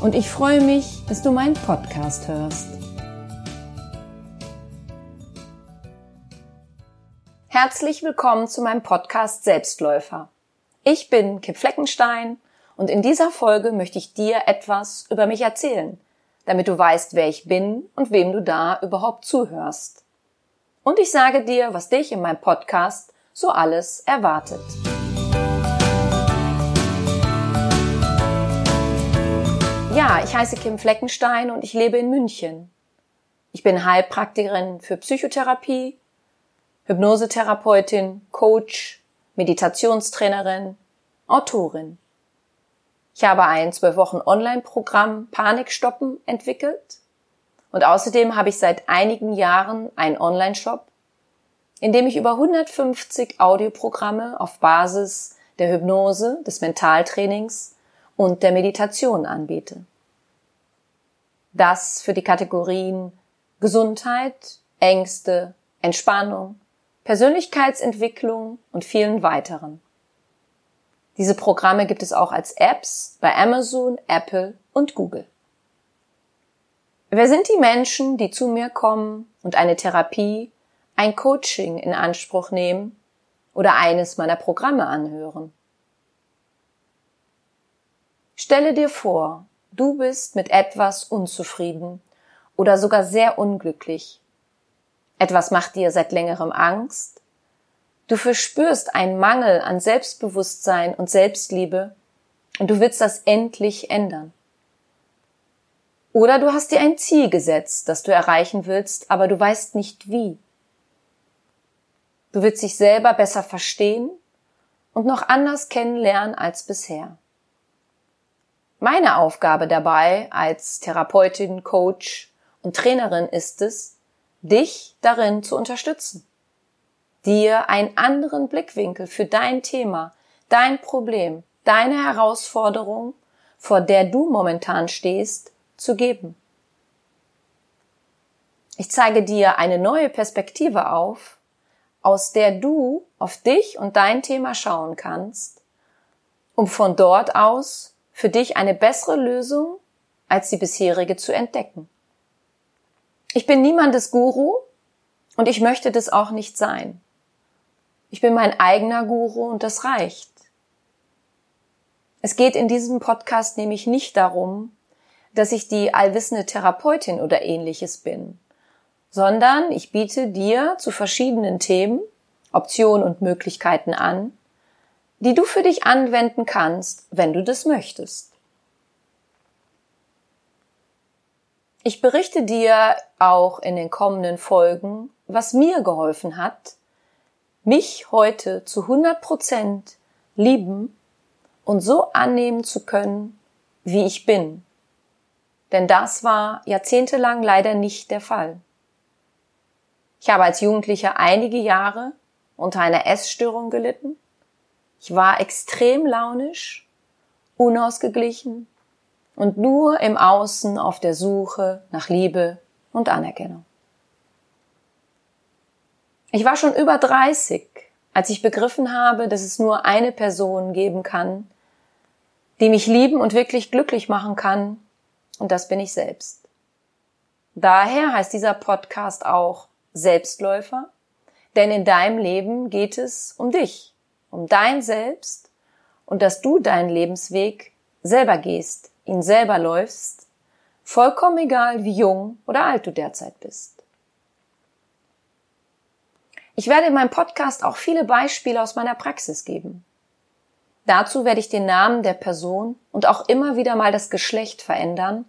und ich freue mich, dass du meinen Podcast hörst. Herzlich willkommen zu meinem Podcast Selbstläufer. Ich bin Kim Fleckenstein und in dieser Folge möchte ich dir etwas über mich erzählen, damit du weißt, wer ich bin und wem du da überhaupt zuhörst. Und ich sage dir, was dich in meinem Podcast so alles erwartet. Ja, ich heiße Kim Fleckenstein und ich lebe in München. Ich bin Heilpraktikerin für Psychotherapie, Hypnosetherapeutin, Coach, Meditationstrainerin, Autorin. Ich habe ein zwölf Wochen Online-Programm Panikstoppen entwickelt und außerdem habe ich seit einigen Jahren einen Online-Shop, in dem ich über 150 Audioprogramme auf Basis der Hypnose, des Mentaltrainings und der Meditation anbiete. Das für die Kategorien Gesundheit, Ängste, Entspannung, Persönlichkeitsentwicklung und vielen weiteren. Diese Programme gibt es auch als Apps bei Amazon, Apple und Google. Wer sind die Menschen, die zu mir kommen und eine Therapie, ein Coaching in Anspruch nehmen oder eines meiner Programme anhören? Stelle dir vor, du bist mit etwas unzufrieden oder sogar sehr unglücklich. Etwas macht dir seit längerem Angst Du verspürst einen Mangel an Selbstbewusstsein und Selbstliebe und du willst das endlich ändern. Oder du hast dir ein Ziel gesetzt, das du erreichen willst, aber du weißt nicht wie. Du willst dich selber besser verstehen und noch anders kennenlernen als bisher. Meine Aufgabe dabei als Therapeutin, Coach und Trainerin ist es, dich darin zu unterstützen dir einen anderen Blickwinkel für dein Thema, dein Problem, deine Herausforderung, vor der du momentan stehst, zu geben. Ich zeige dir eine neue Perspektive auf, aus der du auf dich und dein Thema schauen kannst, um von dort aus für dich eine bessere Lösung als die bisherige zu entdecken. Ich bin niemandes Guru und ich möchte das auch nicht sein. Ich bin mein eigener Guru und das reicht. Es geht in diesem Podcast nämlich nicht darum, dass ich die allwissende Therapeutin oder ähnliches bin, sondern ich biete dir zu verschiedenen Themen Optionen und Möglichkeiten an, die du für dich anwenden kannst, wenn du das möchtest. Ich berichte dir auch in den kommenden Folgen, was mir geholfen hat, mich heute zu 100 Prozent lieben und so annehmen zu können, wie ich bin. Denn das war jahrzehntelang leider nicht der Fall. Ich habe als Jugendlicher einige Jahre unter einer Essstörung gelitten. Ich war extrem launisch, unausgeglichen und nur im Außen auf der Suche nach Liebe und Anerkennung. Ich war schon über 30, als ich begriffen habe, dass es nur eine Person geben kann, die mich lieben und wirklich glücklich machen kann, und das bin ich selbst. Daher heißt dieser Podcast auch Selbstläufer, denn in deinem Leben geht es um dich, um dein Selbst und dass du deinen Lebensweg selber gehst, ihn selber läufst, vollkommen egal, wie jung oder alt du derzeit bist. Ich werde in meinem Podcast auch viele Beispiele aus meiner Praxis geben. Dazu werde ich den Namen der Person und auch immer wieder mal das Geschlecht verändern,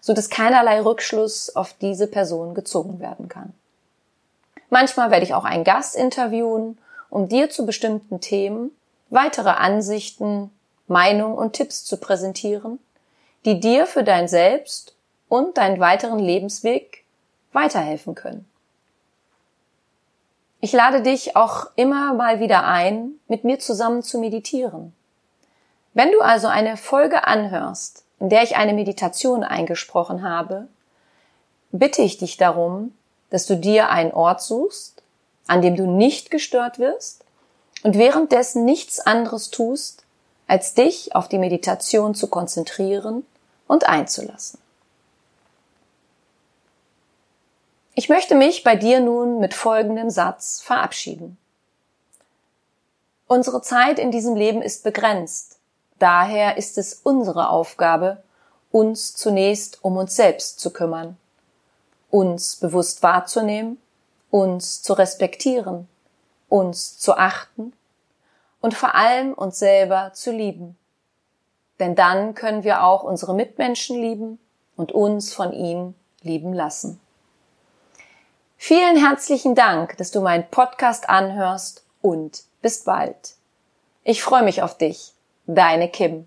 so dass keinerlei Rückschluss auf diese Person gezogen werden kann. Manchmal werde ich auch einen Gast interviewen, um dir zu bestimmten Themen weitere Ansichten, Meinungen und Tipps zu präsentieren, die dir für dein Selbst und deinen weiteren Lebensweg weiterhelfen können. Ich lade dich auch immer mal wieder ein, mit mir zusammen zu meditieren. Wenn du also eine Folge anhörst, in der ich eine Meditation eingesprochen habe, bitte ich dich darum, dass du dir einen Ort suchst, an dem du nicht gestört wirst und währenddessen nichts anderes tust, als dich auf die Meditation zu konzentrieren und einzulassen. Ich möchte mich bei dir nun mit folgendem Satz verabschieden. Unsere Zeit in diesem Leben ist begrenzt. Daher ist es unsere Aufgabe, uns zunächst um uns selbst zu kümmern, uns bewusst wahrzunehmen, uns zu respektieren, uns zu achten und vor allem uns selber zu lieben. Denn dann können wir auch unsere Mitmenschen lieben und uns von ihnen lieben lassen. Vielen herzlichen Dank, dass du meinen Podcast anhörst und bis bald. Ich freue mich auf dich. Deine Kim.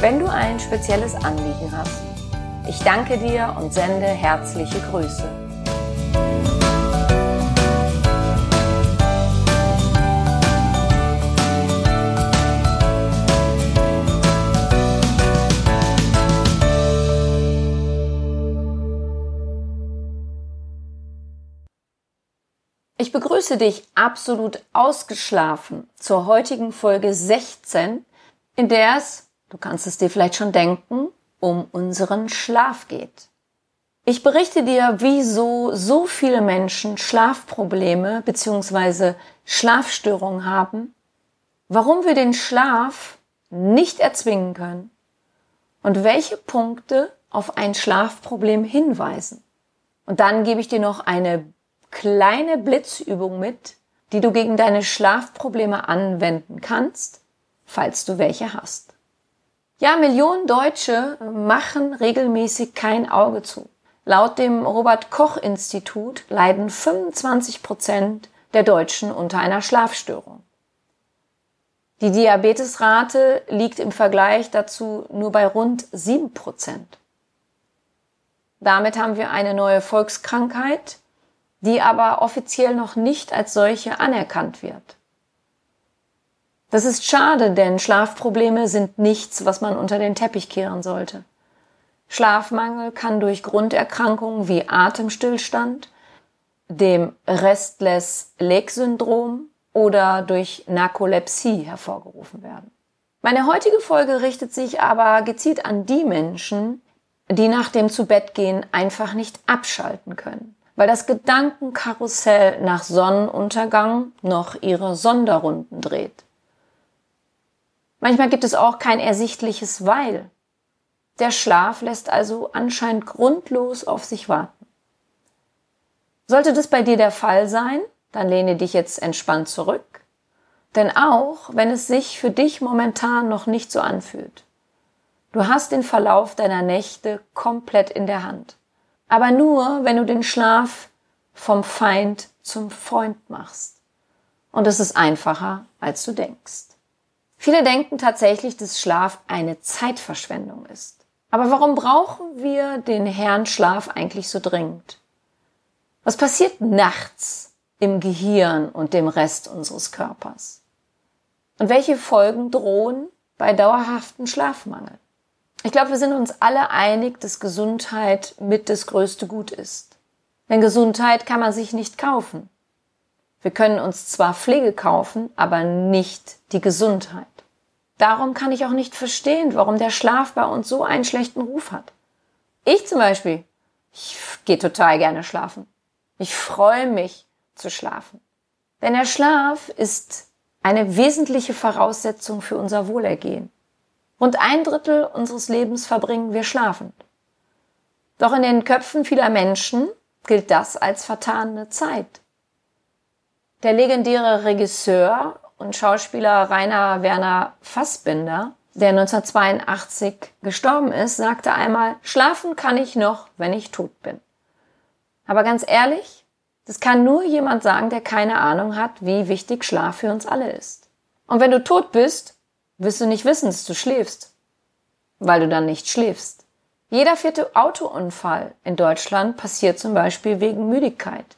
wenn du ein spezielles Anliegen hast. Ich danke dir und sende herzliche Grüße. Ich begrüße dich absolut ausgeschlafen zur heutigen Folge 16, in der es, du kannst es dir vielleicht schon denken, um unseren Schlaf geht. Ich berichte dir, wieso so viele Menschen Schlafprobleme bzw. Schlafstörungen haben, warum wir den Schlaf nicht erzwingen können und welche Punkte auf ein Schlafproblem hinweisen. Und dann gebe ich dir noch eine kleine Blitzübung mit, die du gegen deine Schlafprobleme anwenden kannst, falls du welche hast. Ja, Millionen Deutsche machen regelmäßig kein Auge zu. Laut dem Robert Koch Institut leiden 25 Prozent der Deutschen unter einer Schlafstörung. Die Diabetesrate liegt im Vergleich dazu nur bei rund 7 Prozent. Damit haben wir eine neue Volkskrankheit, die aber offiziell noch nicht als solche anerkannt wird. Das ist schade, denn Schlafprobleme sind nichts, was man unter den Teppich kehren sollte. Schlafmangel kann durch Grunderkrankungen wie Atemstillstand, dem Restless Leg Syndrom oder durch Narkolepsie hervorgerufen werden. Meine heutige Folge richtet sich aber gezielt an die Menschen, die nach dem Zubettgehen einfach nicht abschalten können, weil das Gedankenkarussell nach Sonnenuntergang noch ihre Sonderrunden dreht. Manchmal gibt es auch kein ersichtliches Weil. Der Schlaf lässt also anscheinend grundlos auf sich warten. Sollte das bei dir der Fall sein, dann lehne dich jetzt entspannt zurück. Denn auch wenn es sich für dich momentan noch nicht so anfühlt, du hast den Verlauf deiner Nächte komplett in der Hand. Aber nur, wenn du den Schlaf vom Feind zum Freund machst. Und es ist einfacher, als du denkst. Viele denken tatsächlich, dass Schlaf eine Zeitverschwendung ist. Aber warum brauchen wir den Herrn Schlaf eigentlich so dringend? Was passiert nachts im Gehirn und dem Rest unseres Körpers? Und welche Folgen drohen bei dauerhaftem Schlafmangel? Ich glaube, wir sind uns alle einig, dass Gesundheit mit das größte Gut ist. Denn Gesundheit kann man sich nicht kaufen. Wir können uns zwar Pflege kaufen, aber nicht die Gesundheit. Darum kann ich auch nicht verstehen, warum der Schlaf bei uns so einen schlechten Ruf hat. Ich zum Beispiel, ich gehe total gerne schlafen. Ich freue mich zu schlafen. Denn der Schlaf ist eine wesentliche Voraussetzung für unser Wohlergehen. Rund ein Drittel unseres Lebens verbringen wir schlafend. Doch in den Köpfen vieler Menschen gilt das als vertane Zeit. Der legendäre Regisseur und Schauspieler Rainer Werner Fassbinder, der 1982 gestorben ist, sagte einmal, schlafen kann ich noch, wenn ich tot bin. Aber ganz ehrlich, das kann nur jemand sagen, der keine Ahnung hat, wie wichtig Schlaf für uns alle ist. Und wenn du tot bist, wirst du nicht wissen, dass du schläfst, weil du dann nicht schläfst. Jeder vierte Autounfall in Deutschland passiert zum Beispiel wegen Müdigkeit.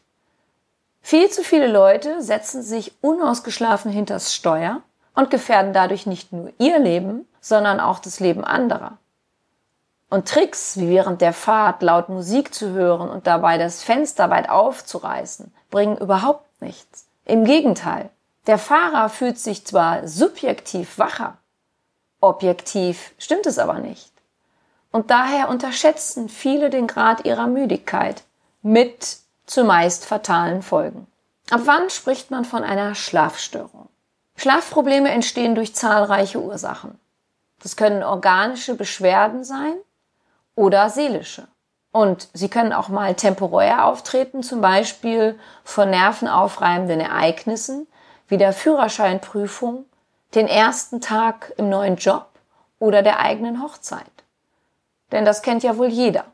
Viel zu viele Leute setzen sich unausgeschlafen hinters Steuer und gefährden dadurch nicht nur ihr Leben, sondern auch das Leben anderer. Und Tricks wie während der Fahrt laut Musik zu hören und dabei das Fenster weit aufzureißen, bringen überhaupt nichts. Im Gegenteil, der Fahrer fühlt sich zwar subjektiv wacher, objektiv stimmt es aber nicht. Und daher unterschätzen viele den Grad ihrer Müdigkeit mit zumeist fatalen Folgen. Ab wann spricht man von einer Schlafstörung? Schlafprobleme entstehen durch zahlreiche Ursachen. Das können organische Beschwerden sein oder seelische. Und sie können auch mal temporär auftreten, zum Beispiel von nervenaufreibenden Ereignissen wie der Führerscheinprüfung, den ersten Tag im neuen Job oder der eigenen Hochzeit. Denn das kennt ja wohl jeder.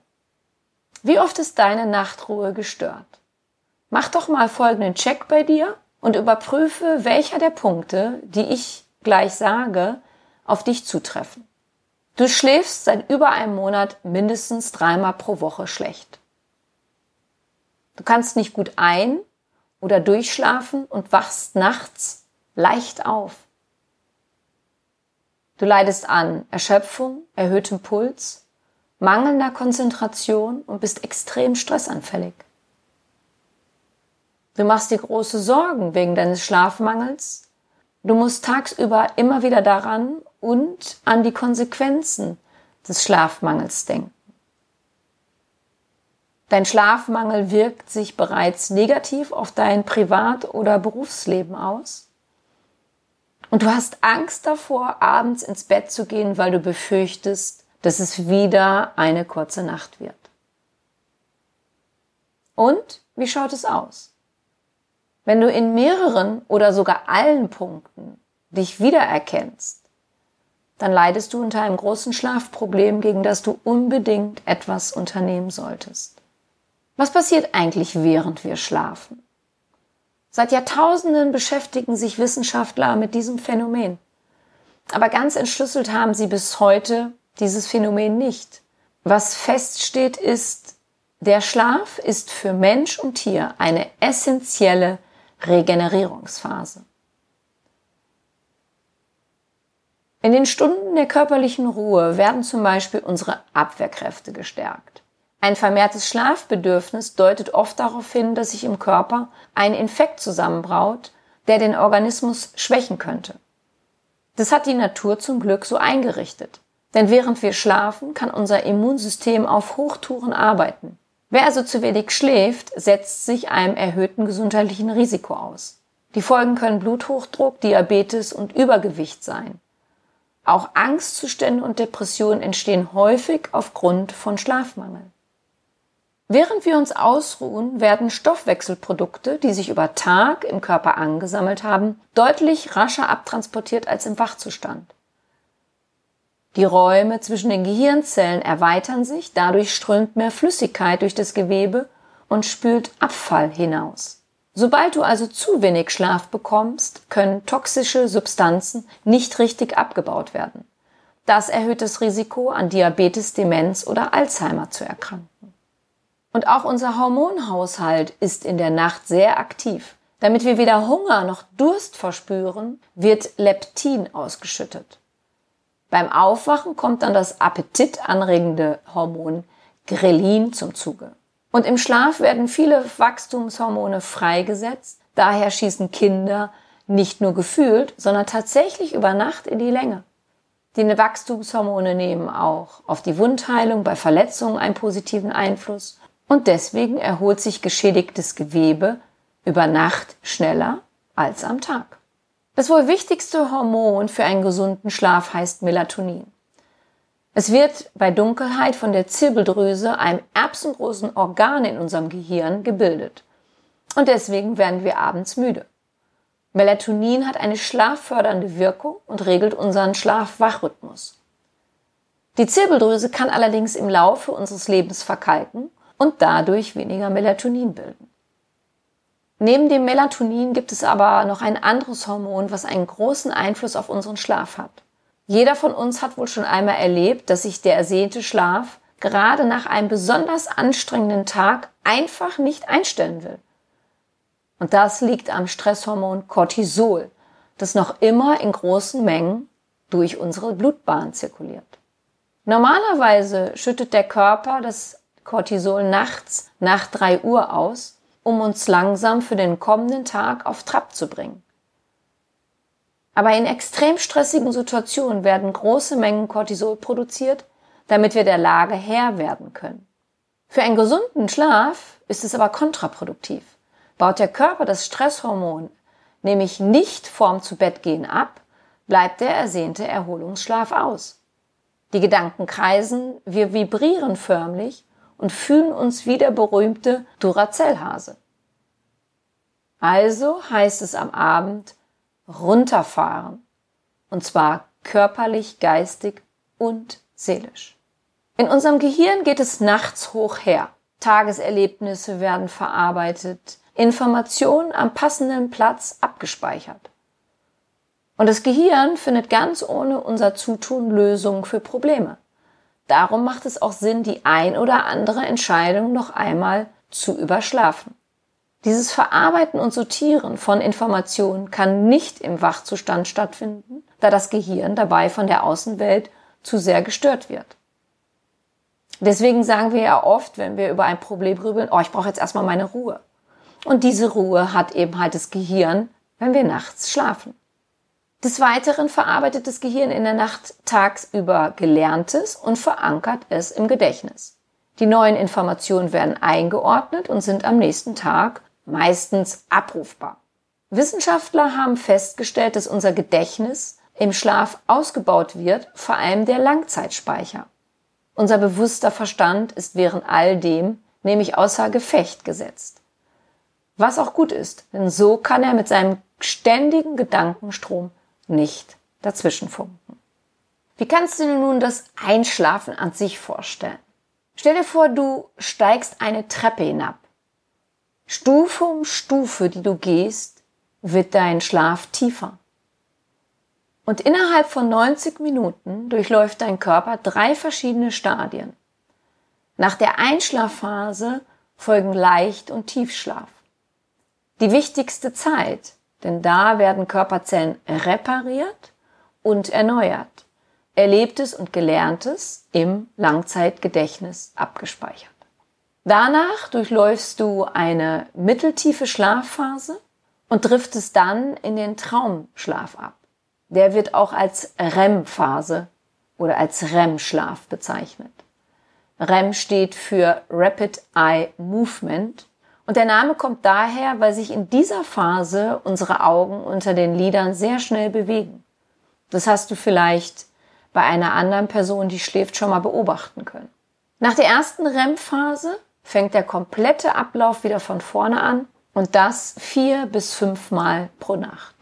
Wie oft ist deine Nachtruhe gestört? Mach doch mal folgenden Check bei dir und überprüfe, welcher der Punkte, die ich gleich sage, auf dich zutreffen. Du schläfst seit über einem Monat mindestens dreimal pro Woche schlecht. Du kannst nicht gut ein- oder durchschlafen und wachst nachts leicht auf. Du leidest an Erschöpfung, erhöhtem Puls, mangelnder Konzentration und bist extrem stressanfällig. Du machst dir große Sorgen wegen deines Schlafmangels. Du musst tagsüber immer wieder daran und an die Konsequenzen des Schlafmangels denken. Dein Schlafmangel wirkt sich bereits negativ auf dein Privat- oder Berufsleben aus. Und du hast Angst davor, abends ins Bett zu gehen, weil du befürchtest, dass es wieder eine kurze Nacht wird. Und wie schaut es aus? Wenn du in mehreren oder sogar allen Punkten dich wiedererkennst, dann leidest du unter einem großen Schlafproblem, gegen das du unbedingt etwas unternehmen solltest. Was passiert eigentlich, während wir schlafen? Seit Jahrtausenden beschäftigen sich Wissenschaftler mit diesem Phänomen. Aber ganz entschlüsselt haben sie bis heute dieses Phänomen nicht. Was feststeht ist, der Schlaf ist für Mensch und Tier eine essentielle Regenerierungsphase. In den Stunden der körperlichen Ruhe werden zum Beispiel unsere Abwehrkräfte gestärkt. Ein vermehrtes Schlafbedürfnis deutet oft darauf hin, dass sich im Körper ein Infekt zusammenbraut, der den Organismus schwächen könnte. Das hat die Natur zum Glück so eingerichtet. Denn während wir schlafen, kann unser Immunsystem auf Hochtouren arbeiten. Wer also zu wenig schläft, setzt sich einem erhöhten gesundheitlichen Risiko aus. Die Folgen können Bluthochdruck, Diabetes und Übergewicht sein. Auch Angstzustände und Depressionen entstehen häufig aufgrund von Schlafmangel. Während wir uns ausruhen, werden Stoffwechselprodukte, die sich über Tag im Körper angesammelt haben, deutlich rascher abtransportiert als im Wachzustand. Die Räume zwischen den Gehirnzellen erweitern sich, dadurch strömt mehr Flüssigkeit durch das Gewebe und spült Abfall hinaus. Sobald du also zu wenig Schlaf bekommst, können toxische Substanzen nicht richtig abgebaut werden. Das erhöht das Risiko, an Diabetes, Demenz oder Alzheimer zu erkranken. Und auch unser Hormonhaushalt ist in der Nacht sehr aktiv. Damit wir weder Hunger noch Durst verspüren, wird Leptin ausgeschüttet. Beim Aufwachen kommt dann das appetitanregende Hormon Grelin zum Zuge. Und im Schlaf werden viele Wachstumshormone freigesetzt. Daher schießen Kinder nicht nur gefühlt, sondern tatsächlich über Nacht in die Länge. Die Wachstumshormone nehmen auch auf die Wundheilung bei Verletzungen einen positiven Einfluss und deswegen erholt sich geschädigtes Gewebe über Nacht schneller als am Tag. Das wohl wichtigste Hormon für einen gesunden Schlaf heißt Melatonin. Es wird bei Dunkelheit von der Zirbeldrüse, einem erbsengroßen Organ in unserem Gehirn, gebildet. Und deswegen werden wir abends müde. Melatonin hat eine schlaffördernde Wirkung und regelt unseren Schlaf-Wach-Rhythmus. Die Zirbeldrüse kann allerdings im Laufe unseres Lebens verkalken und dadurch weniger Melatonin bilden. Neben dem Melatonin gibt es aber noch ein anderes Hormon, was einen großen Einfluss auf unseren Schlaf hat. Jeder von uns hat wohl schon einmal erlebt, dass sich der ersehnte Schlaf gerade nach einem besonders anstrengenden Tag einfach nicht einstellen will. Und das liegt am Stresshormon Cortisol, das noch immer in großen Mengen durch unsere Blutbahn zirkuliert. Normalerweise schüttet der Körper das Cortisol nachts nach drei Uhr aus um uns langsam für den kommenden Tag auf Trab zu bringen. Aber in extrem stressigen Situationen werden große Mengen Cortisol produziert, damit wir der Lage Herr werden können. Für einen gesunden Schlaf ist es aber kontraproduktiv. Baut der Körper das Stresshormon nämlich nicht vorm zu Bett gehen ab, bleibt der ersehnte Erholungsschlaf aus. Die Gedanken kreisen, wir vibrieren förmlich und fühlen uns wie der berühmte Duracell-Hase. Also heißt es am Abend runterfahren. Und zwar körperlich, geistig und seelisch. In unserem Gehirn geht es nachts hoch her. Tageserlebnisse werden verarbeitet, Informationen am passenden Platz abgespeichert. Und das Gehirn findet ganz ohne unser Zutun Lösungen für Probleme. Darum macht es auch Sinn, die ein oder andere Entscheidung noch einmal zu überschlafen. Dieses Verarbeiten und Sortieren von Informationen kann nicht im Wachzustand stattfinden, da das Gehirn dabei von der Außenwelt zu sehr gestört wird. Deswegen sagen wir ja oft, wenn wir über ein Problem grübeln, oh, ich brauche jetzt erstmal meine Ruhe. Und diese Ruhe hat eben halt das Gehirn, wenn wir nachts schlafen. Des Weiteren verarbeitet das Gehirn in der Nacht tagsüber Gelerntes und verankert es im Gedächtnis. Die neuen Informationen werden eingeordnet und sind am nächsten Tag meistens abrufbar. Wissenschaftler haben festgestellt, dass unser Gedächtnis im Schlaf ausgebaut wird, vor allem der Langzeitspeicher. Unser bewusster Verstand ist während all dem nämlich außer Gefecht gesetzt. Was auch gut ist, denn so kann er mit seinem ständigen Gedankenstrom nicht dazwischenfunken. Wie kannst du dir nun das Einschlafen an sich vorstellen? Stell dir vor, du steigst eine Treppe hinab. Stufe um Stufe, die du gehst, wird dein Schlaf tiefer. Und innerhalb von 90 Minuten durchläuft dein Körper drei verschiedene Stadien. Nach der Einschlafphase folgen Leicht- und Tiefschlaf. Die wichtigste Zeit, denn da werden Körperzellen repariert und erneuert, Erlebtes und Gelerntes im Langzeitgedächtnis abgespeichert. Danach durchläufst du eine mitteltiefe Schlafphase und driftest dann in den Traumschlaf ab. Der wird auch als REM-Phase oder als REM-Schlaf bezeichnet. REM steht für Rapid Eye Movement und der Name kommt daher, weil sich in dieser Phase unsere Augen unter den Lidern sehr schnell bewegen. Das hast du vielleicht bei einer anderen Person, die schläft, schon mal beobachten können. Nach der ersten REM-Phase fängt der komplette Ablauf wieder von vorne an und das vier bis fünfmal pro Nacht.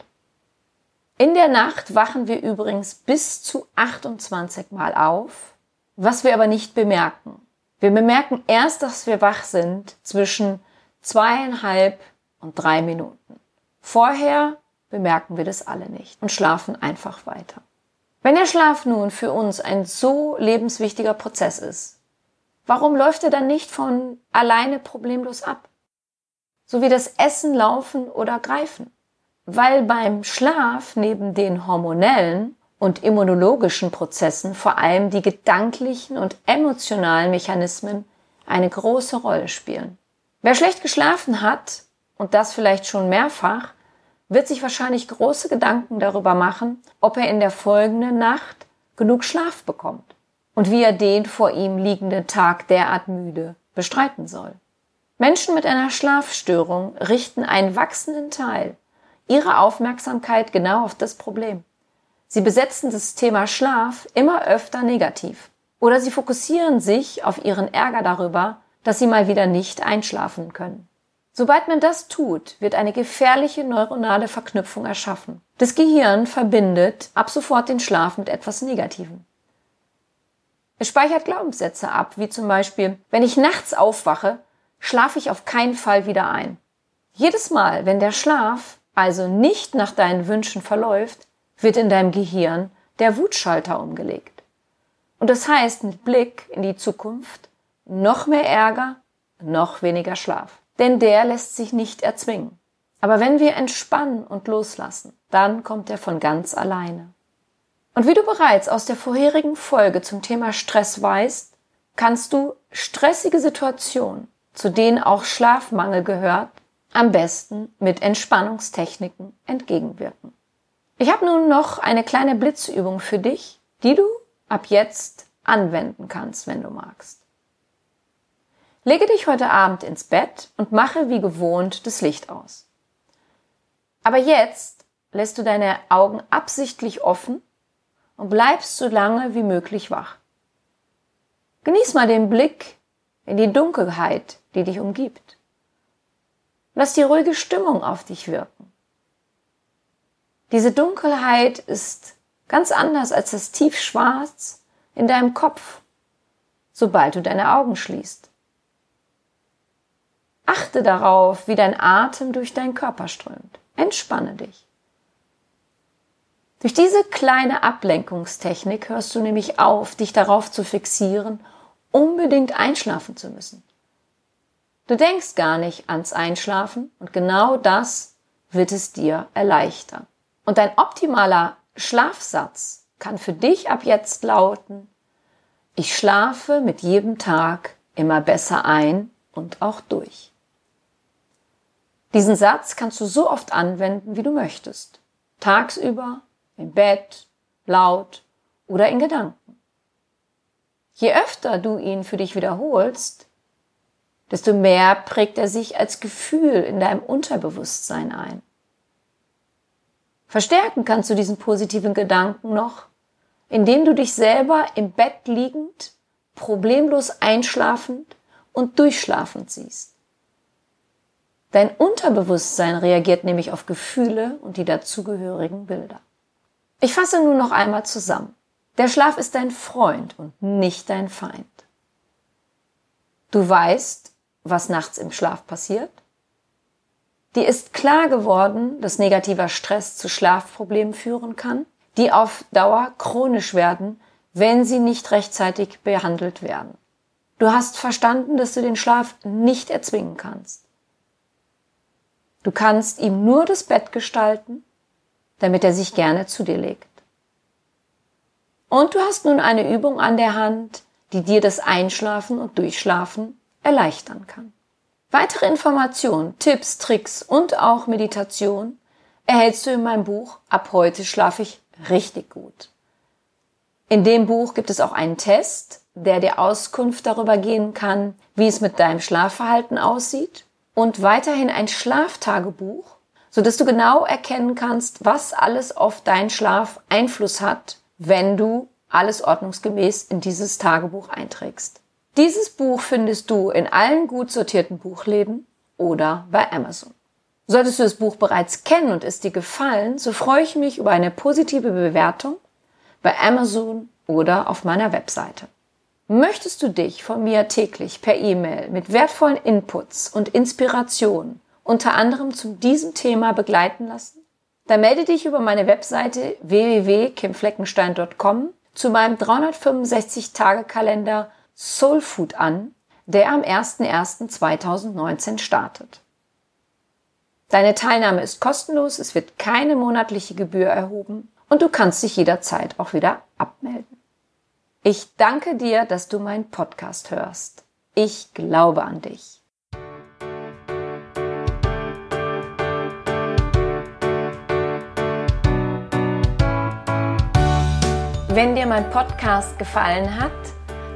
In der Nacht wachen wir übrigens bis zu 28 Mal auf, was wir aber nicht bemerken. Wir bemerken erst, dass wir wach sind zwischen zweieinhalb und drei Minuten. Vorher bemerken wir das alle nicht und schlafen einfach weiter. Wenn der Schlaf nun für uns ein so lebenswichtiger Prozess ist, warum läuft er dann nicht von alleine problemlos ab? So wie das Essen, Laufen oder Greifen. Weil beim Schlaf neben den hormonellen und immunologischen Prozessen vor allem die gedanklichen und emotionalen Mechanismen eine große Rolle spielen. Wer schlecht geschlafen hat, und das vielleicht schon mehrfach, wird sich wahrscheinlich große Gedanken darüber machen, ob er in der folgenden Nacht genug Schlaf bekommt und wie er den vor ihm liegenden Tag derart müde bestreiten soll. Menschen mit einer Schlafstörung richten einen wachsenden Teil ihre Aufmerksamkeit genau auf das Problem. Sie besetzen das Thema Schlaf immer öfter negativ. Oder sie fokussieren sich auf ihren Ärger darüber, dass sie mal wieder nicht einschlafen können. Sobald man das tut, wird eine gefährliche neuronale Verknüpfung erschaffen. Das Gehirn verbindet ab sofort den Schlaf mit etwas Negativem. Es speichert Glaubenssätze ab, wie zum Beispiel, wenn ich nachts aufwache, schlafe ich auf keinen Fall wieder ein. Jedes Mal, wenn der Schlaf also nicht nach deinen Wünschen verläuft, wird in deinem Gehirn der Wutschalter umgelegt. Und das heißt mit Blick in die Zukunft noch mehr Ärger, noch weniger Schlaf. Denn der lässt sich nicht erzwingen. Aber wenn wir entspannen und loslassen, dann kommt er von ganz alleine. Und wie du bereits aus der vorherigen Folge zum Thema Stress weißt, kannst du stressige Situationen, zu denen auch Schlafmangel gehört, am besten mit Entspannungstechniken entgegenwirken. Ich habe nun noch eine kleine Blitzübung für dich, die du ab jetzt anwenden kannst, wenn du magst. Lege dich heute Abend ins Bett und mache wie gewohnt das Licht aus. Aber jetzt lässt du deine Augen absichtlich offen und bleibst so lange wie möglich wach. Genieß mal den Blick in die Dunkelheit, die dich umgibt. Lass die ruhige Stimmung auf dich wirken. Diese Dunkelheit ist ganz anders als das Tiefschwarz in deinem Kopf, sobald du deine Augen schließt. Achte darauf, wie dein Atem durch deinen Körper strömt. Entspanne dich. Durch diese kleine Ablenkungstechnik hörst du nämlich auf, dich darauf zu fixieren, unbedingt einschlafen zu müssen. Du denkst gar nicht ans Einschlafen und genau das wird es dir erleichtern. Und dein optimaler Schlafsatz kann für dich ab jetzt lauten, ich schlafe mit jedem Tag immer besser ein und auch durch. Diesen Satz kannst du so oft anwenden, wie du möchtest. Tagsüber, im Bett, laut oder in Gedanken. Je öfter du ihn für dich wiederholst, desto mehr prägt er sich als Gefühl in deinem Unterbewusstsein ein. Verstärken kannst du diesen positiven Gedanken noch, indem du dich selber im Bett liegend, problemlos einschlafend und durchschlafend siehst. Dein Unterbewusstsein reagiert nämlich auf Gefühle und die dazugehörigen Bilder. Ich fasse nun noch einmal zusammen. Der Schlaf ist dein Freund und nicht dein Feind. Du weißt, was nachts im Schlaf passiert. Dir ist klar geworden, dass negativer Stress zu Schlafproblemen führen kann, die auf Dauer chronisch werden, wenn sie nicht rechtzeitig behandelt werden. Du hast verstanden, dass du den Schlaf nicht erzwingen kannst. Du kannst ihm nur das Bett gestalten, damit er sich gerne zu dir legt. Und du hast nun eine Übung an der Hand, die dir das Einschlafen und Durchschlafen erleichtern kann. Weitere Informationen, Tipps, Tricks und auch Meditation erhältst du in meinem Buch Ab heute schlafe ich richtig gut. In dem Buch gibt es auch einen Test, der dir Auskunft darüber geben kann, wie es mit deinem Schlafverhalten aussieht und weiterhin ein Schlaftagebuch, so dass du genau erkennen kannst, was alles auf deinen Schlaf Einfluss hat, wenn du alles ordnungsgemäß in dieses Tagebuch einträgst. Dieses Buch findest du in allen gut sortierten Buchläden oder bei Amazon. Solltest du das Buch bereits kennen und es dir gefallen, so freue ich mich über eine positive Bewertung bei Amazon oder auf meiner Webseite. Möchtest du dich von mir täglich per E-Mail mit wertvollen Inputs und Inspirationen unter anderem zu diesem Thema begleiten lassen? Dann melde dich über meine Webseite www.kimfleckenstein.com zu meinem 365-Tage-Kalender Soul Food an, der am 01.01.2019 startet. Deine Teilnahme ist kostenlos, es wird keine monatliche Gebühr erhoben und du kannst dich jederzeit auch wieder abmelden. Ich danke dir, dass du meinen Podcast hörst. Ich glaube an dich. Wenn dir mein Podcast gefallen hat,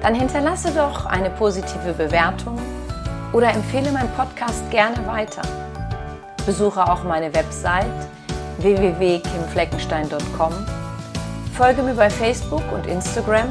dann hinterlasse doch eine positive Bewertung oder empfehle meinen Podcast gerne weiter. Besuche auch meine Website www.kimfleckenstein.com, folge mir bei Facebook und Instagram